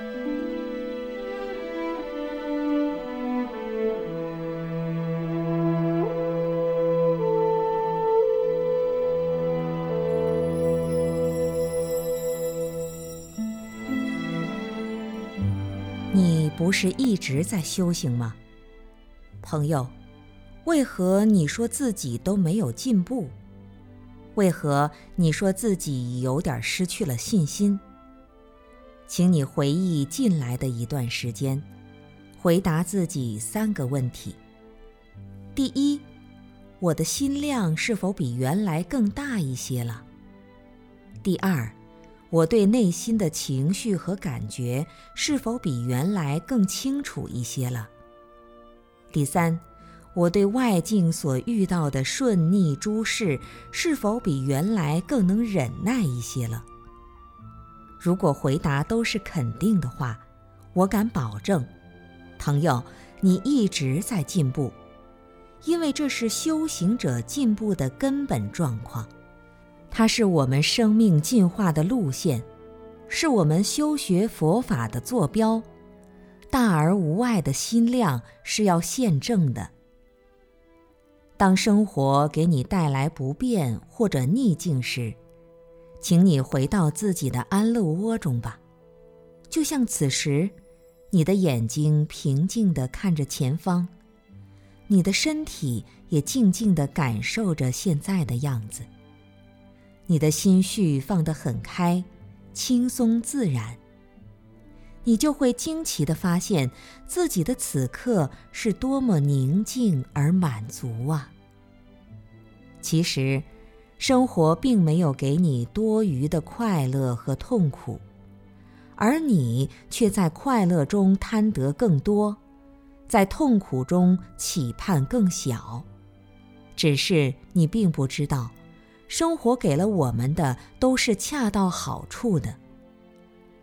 你不是一直在修行吗，朋友？为何你说自己都没有进步？为何你说自己有点失去了信心？请你回忆近来的一段时间，回答自己三个问题：第一，我的心量是否比原来更大一些了？第二，我对内心的情绪和感觉是否比原来更清楚一些了？第三，我对外境所遇到的顺逆诸事是否比原来更能忍耐一些了？如果回答都是肯定的话，我敢保证，朋友，你一直在进步，因为这是修行者进步的根本状况。它是我们生命进化的路线，是我们修学佛法的坐标。大而无碍的心量是要现正的。当生活给你带来不便或者逆境时，请你回到自己的安乐窝中吧，就像此时，你的眼睛平静地看着前方，你的身体也静静地感受着现在的样子。你的心绪放得很开，轻松自然。你就会惊奇地发现自己的此刻是多么宁静而满足啊！其实，生活并没有给你多余的快乐和痛苦，而你却在快乐中贪得更多，在痛苦中期盼更小。只是你并不知道。生活给了我们的都是恰到好处的，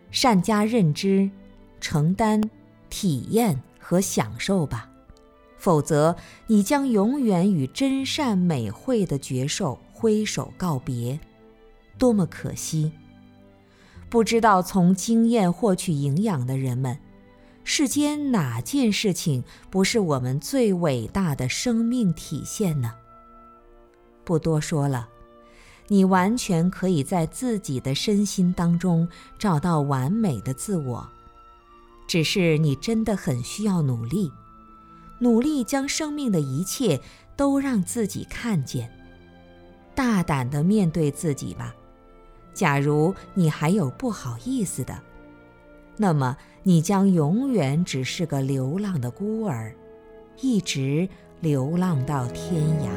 善加认知、承担、体验和享受吧，否则你将永远与真善美慧的觉受挥手告别，多么可惜！不知道从经验获取营养的人们，世间哪件事情不是我们最伟大的生命体现呢？不多说了。你完全可以在自己的身心当中找到完美的自我，只是你真的很需要努力，努力将生命的一切都让自己看见，大胆地面对自己吧，假如你还有不好意思的，那么你将永远只是个流浪的孤儿，一直流浪到天涯。